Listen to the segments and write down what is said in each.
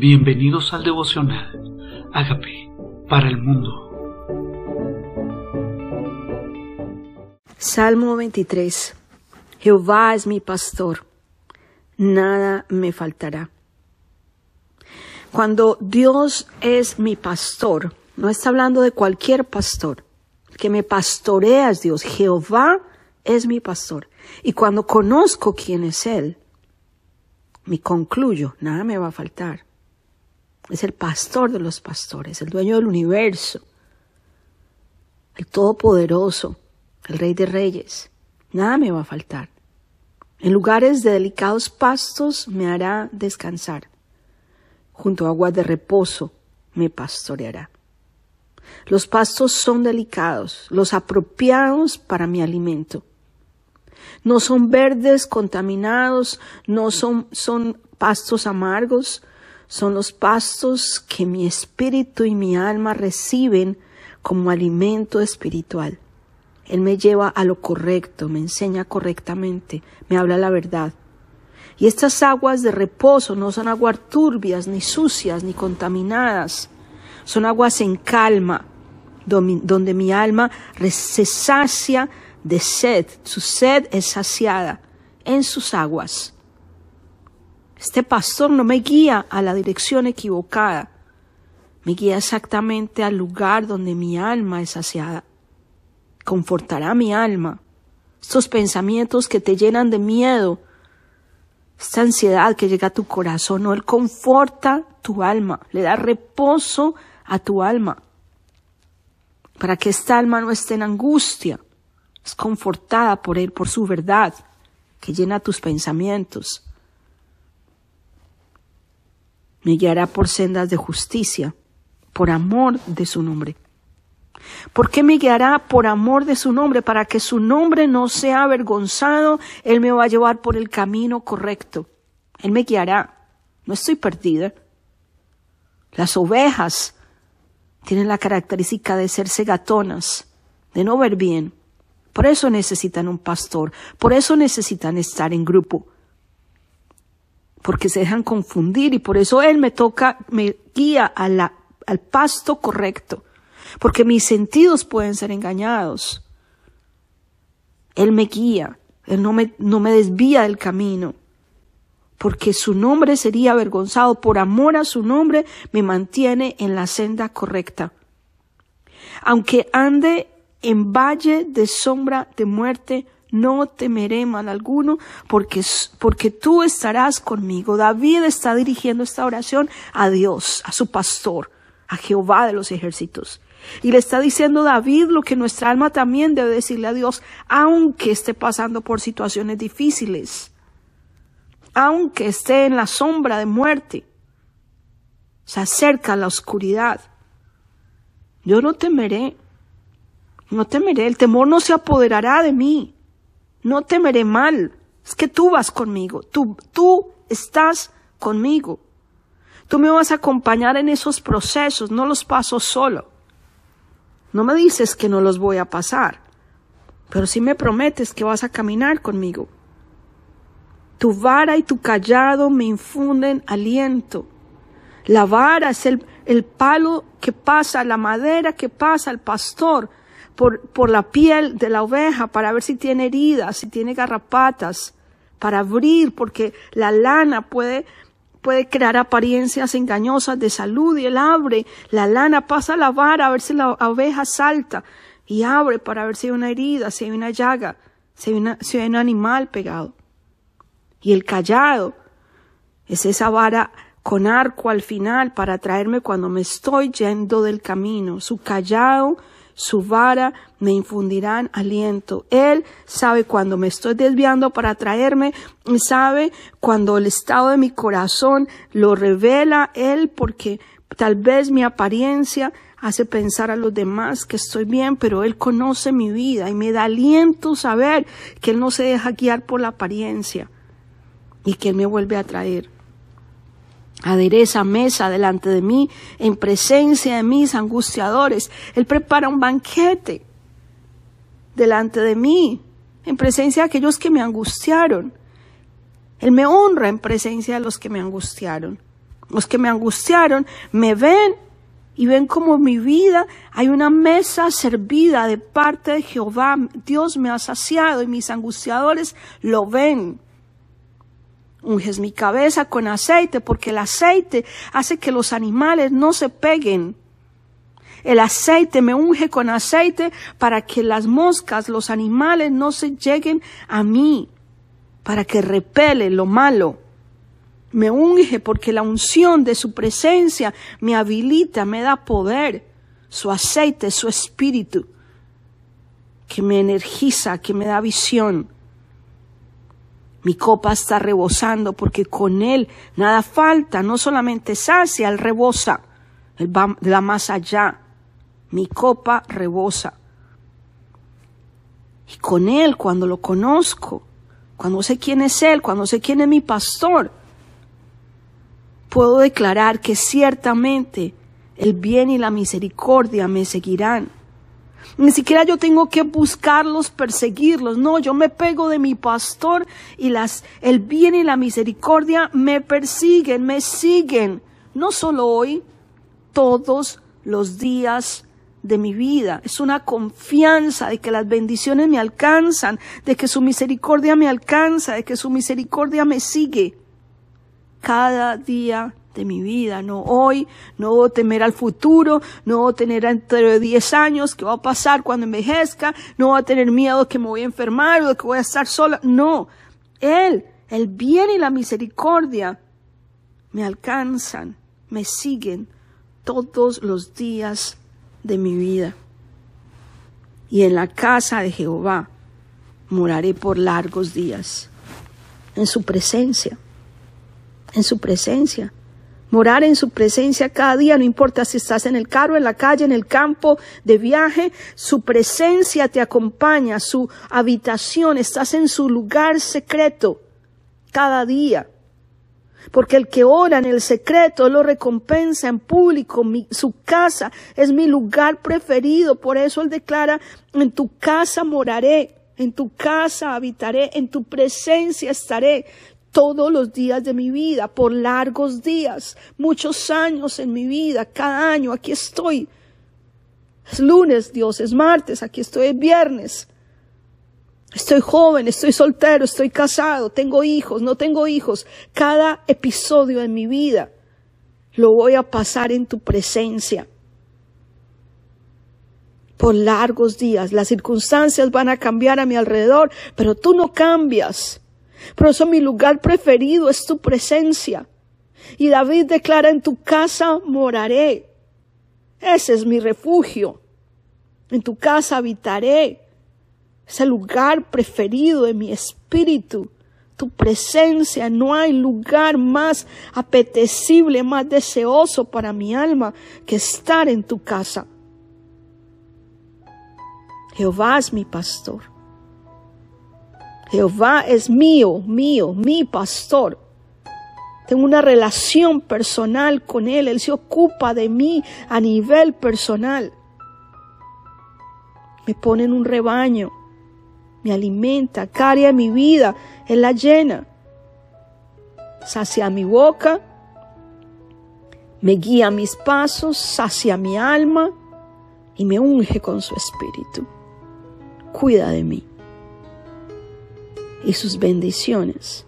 Bienvenidos al devocional. Hágame para el mundo. Salmo 23. Jehová es mi pastor, nada me faltará. Cuando Dios es mi pastor, no está hablando de cualquier pastor, que me pastorea es Dios, Jehová es mi pastor. Y cuando conozco quién es Él, me concluyo, nada me va a faltar. Es el pastor de los pastores, el dueño del universo, el todopoderoso, el rey de reyes. Nada me va a faltar. En lugares de delicados pastos me hará descansar. Junto a aguas de reposo me pastoreará. Los pastos son delicados, los apropiados para mi alimento. No son verdes contaminados, no son, son pastos amargos, son los pastos que mi espíritu y mi alma reciben como alimento espiritual. Él me lleva a lo correcto, me enseña correctamente, me habla la verdad. Y estas aguas de reposo no son aguas turbias, ni sucias, ni contaminadas. Son aguas en calma, donde mi alma se sacia de sed. Su sed es saciada en sus aguas. Este pastor no me guía a la dirección equivocada, me guía exactamente al lugar donde mi alma es saciada. Confortará mi alma. Estos pensamientos que te llenan de miedo, esta ansiedad que llega a tu corazón, no, Él conforta tu alma, le da reposo a tu alma, para que esta alma no esté en angustia, es confortada por Él, por su verdad, que llena tus pensamientos me guiará por sendas de justicia, por amor de su nombre. ¿Por qué me guiará por amor de su nombre? Para que su nombre no sea avergonzado, Él me va a llevar por el camino correcto. Él me guiará. No estoy perdida. Las ovejas tienen la característica de ser segatonas, de no ver bien. Por eso necesitan un pastor, por eso necesitan estar en grupo porque se dejan confundir y por eso Él me toca, me guía al pasto correcto, porque mis sentidos pueden ser engañados. Él me guía, Él no me, no me desvía del camino, porque su nombre sería avergonzado, por amor a su nombre me mantiene en la senda correcta. Aunque ande en valle de sombra de muerte, no temeré mal alguno, porque, porque tú estarás conmigo. David está dirigiendo esta oración a Dios, a su pastor, a Jehová de los ejércitos. Y le está diciendo David lo que nuestra alma también debe decirle a Dios, aunque esté pasando por situaciones difíciles, aunque esté en la sombra de muerte, se acerca la oscuridad. Yo no temeré, no temeré, el temor no se apoderará de mí. No temeré mal. Es que tú vas conmigo. Tú, tú estás conmigo. Tú me vas a acompañar en esos procesos. No los paso solo. No me dices que no los voy a pasar. Pero sí me prometes que vas a caminar conmigo. Tu vara y tu callado me infunden aliento. La vara es el, el palo que pasa, la madera que pasa al pastor por, la piel de la oveja para ver si tiene heridas, si tiene garrapatas, para abrir, porque la lana puede, puede crear apariencias engañosas de salud y él abre, la lana pasa a la vara a ver si la oveja salta y abre para ver si hay una herida, si hay una llaga, si hay, si hay un animal pegado. Y el callado es esa vara con arco al final para traerme cuando me estoy yendo del camino. Su callado su vara me infundirán aliento. Él sabe cuando me estoy desviando para traerme, sabe cuando el estado de mi corazón lo revela Él porque tal vez mi apariencia hace pensar a los demás que estoy bien, pero Él conoce mi vida y me da aliento saber que Él no se deja guiar por la apariencia y que Él me vuelve a traer adereza mesa delante de mí en presencia de mis angustiadores. Él prepara un banquete delante de mí en presencia de aquellos que me angustiaron. Él me honra en presencia de los que me angustiaron. los que me angustiaron, me ven y ven como mi vida hay una mesa servida de parte de Jehová. Dios me ha saciado y mis angustiadores lo ven. Unges mi cabeza con aceite porque el aceite hace que los animales no se peguen. El aceite me unge con aceite para que las moscas, los animales no se lleguen a mí, para que repele lo malo me unge porque la unción de su presencia me habilita, me da poder, su aceite, su espíritu, que me energiza, que me da visión. Mi copa está rebosando porque con él nada falta, no solamente sacia, él rebosa, él va, da más allá. Mi copa rebosa. Y con él, cuando lo conozco, cuando sé quién es él, cuando sé quién es mi pastor, puedo declarar que ciertamente el bien y la misericordia me seguirán. Ni siquiera yo tengo que buscarlos, perseguirlos. No, yo me pego de mi pastor y las, el bien y la misericordia me persiguen, me siguen. No solo hoy, todos los días de mi vida. Es una confianza de que las bendiciones me alcanzan, de que su misericordia me alcanza, de que su misericordia me sigue cada día de mi vida, no hoy, no voy temer al futuro, no a tener dentro de 10 años qué va a pasar cuando envejezca, no voy a tener miedo que me voy a enfermar o de que voy a estar sola, no, Él, el bien y la misericordia me alcanzan, me siguen todos los días de mi vida. Y en la casa de Jehová moraré por largos días, en su presencia en su presencia. Morar en su presencia cada día, no importa si estás en el carro, en la calle, en el campo, de viaje, su presencia te acompaña, su habitación, estás en su lugar secreto cada día. Porque el que ora en el secreto lo recompensa en público. su casa es mi lugar preferido. Por eso él declara, en tu casa moraré, en tu casa habitaré, en tu presencia estaré todos los días de mi vida, por largos días, muchos años en mi vida, cada año, aquí estoy. Es lunes, Dios, es martes, aquí estoy es viernes. Estoy joven, estoy soltero, estoy casado, tengo hijos, no tengo hijos. Cada episodio de mi vida lo voy a pasar en tu presencia. Por largos días, las circunstancias van a cambiar a mi alrededor, pero tú no cambias. Por eso mi lugar preferido es tu presencia. Y David declara, en tu casa moraré. Ese es mi refugio. En tu casa habitaré. Es el lugar preferido de mi espíritu. Tu presencia. No hay lugar más apetecible, más deseoso para mi alma que estar en tu casa. Jehová es mi pastor Jehová es mío, mío, mi pastor. Tengo una relación personal con Él. Él se ocupa de mí a nivel personal. Me pone en un rebaño. Me alimenta, caria mi vida. Él la llena. Sacia mi boca. Me guía mis pasos. Sacia mi alma. Y me unge con su espíritu. Cuida de mí y sus bendiciones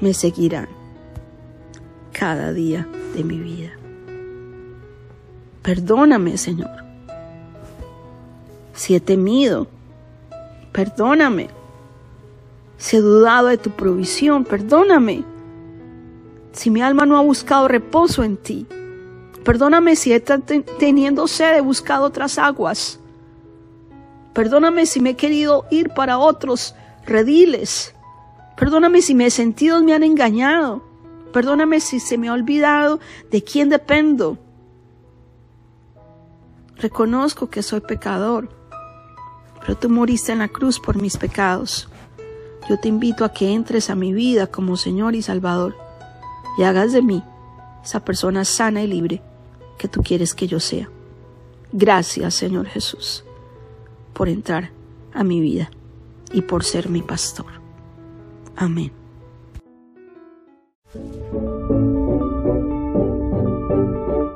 me seguirán cada día de mi vida. Perdóname, Señor, si he temido, perdóname, si he dudado de tu provisión, perdóname, si mi alma no ha buscado reposo en ti, perdóname si he teniendo sed he buscado otras aguas, perdóname si me he querido ir para otros rediles. Perdóname si mis sentidos me han engañado. Perdóname si se me ha olvidado de quién dependo. Reconozco que soy pecador, pero tú moriste en la cruz por mis pecados. Yo te invito a que entres a mi vida como Señor y Salvador y hagas de mí esa persona sana y libre que tú quieres que yo sea. Gracias, Señor Jesús, por entrar a mi vida y por ser mi pastor. Amén.